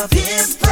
of his breath.